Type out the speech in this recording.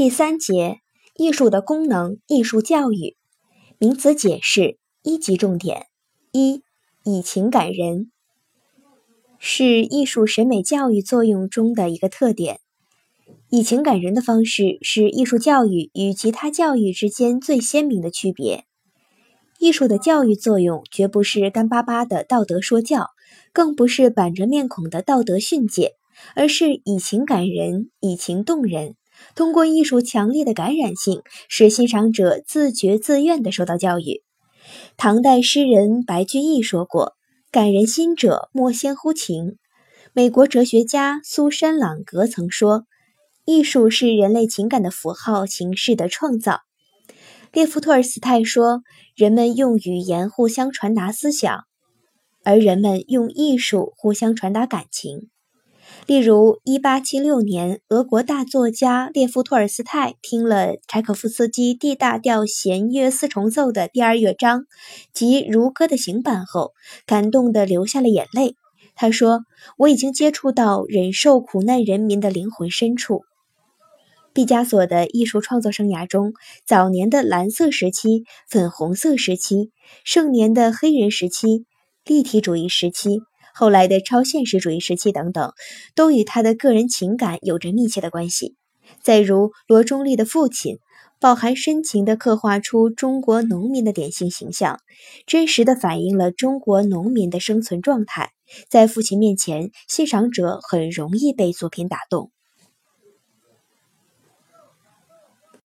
第三节，艺术的功能，艺术教育名词解释一级重点一，以情感人，是艺术审美教育作用中的一个特点。以情感人的方式是艺术教育与其他教育之间最鲜明的区别。艺术的教育作用绝不是干巴巴的道德说教，更不是板着面孔的道德训诫，而是以情感人，以情动人。通过艺术强烈的感染性，使欣赏者自觉自愿地受到教育。唐代诗人白居易说过：“感人心者，莫先乎情。”美国哲学家苏珊·朗格曾说：“艺术是人类情感的符号形式的创造。”列夫·托尔斯泰说：“人们用语言互相传达思想，而人们用艺术互相传达感情。”例如，1876年，俄国大作家列夫·托尔斯泰听了柴可夫斯基 D 大调弦乐四重奏的第二乐章及如歌的行板后，感动地流下了眼泪。他说：“我已经接触到忍受苦难人民的灵魂深处。”毕加索的艺术创作生涯中，早年的蓝色时期、粉红色时期、盛年的黑人时期、立体主义时期。后来的超现实主义时期等等，都与他的个人情感有着密切的关系。再如罗中立的父亲，饱含深情地刻画出中国农民的典型形象，真实地反映了中国农民的生存状态。在父亲面前，欣赏者很容易被作品打动。